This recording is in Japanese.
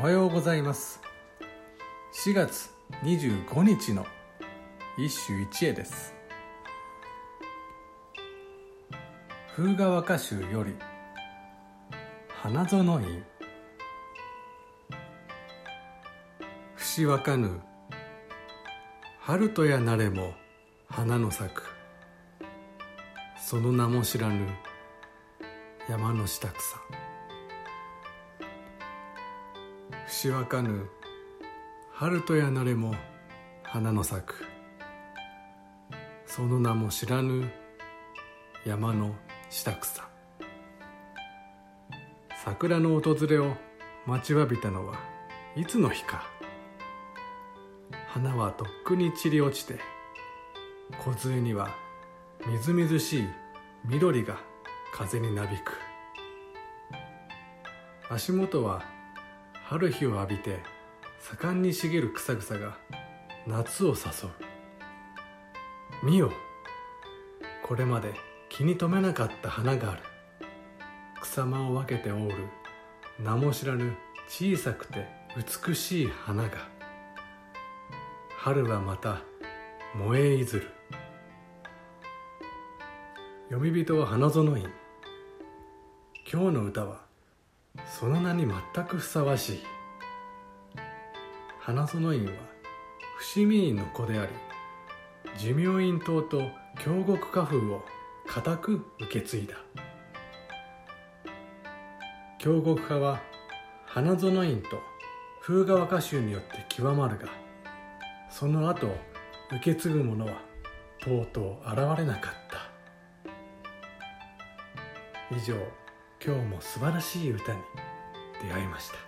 おはようございます。4月25日の一首一会です。風川歌集より花園院。節わかぬ。春とやなれも花の咲く。その名も知らぬ山の下草。節わかぬ春とやなれも花の咲く。その名も知らぬ山の下草。桜の訪れを待ちわびたのはいつの日か。花はとっくに散り落ちて梢にはみずみずしい緑が風になびく。足元は春日を浴びて盛んに茂る草々が夏を誘う。見よこれまで気に留めなかった花がある。草間を分けて覆う名も知らぬ小さくて美しい花が。春はまた燃えいずる。読み人は花園院。今日の歌はその名に全くふさわしい。花園院は伏見院の子であり寿命院島と京極家風を固く受け継いだ。京極派は花園院と風川歌集によって極まるがその後受け継ぐ者はとうとう現れなかった。以上今日も素晴らしい歌に出会いました。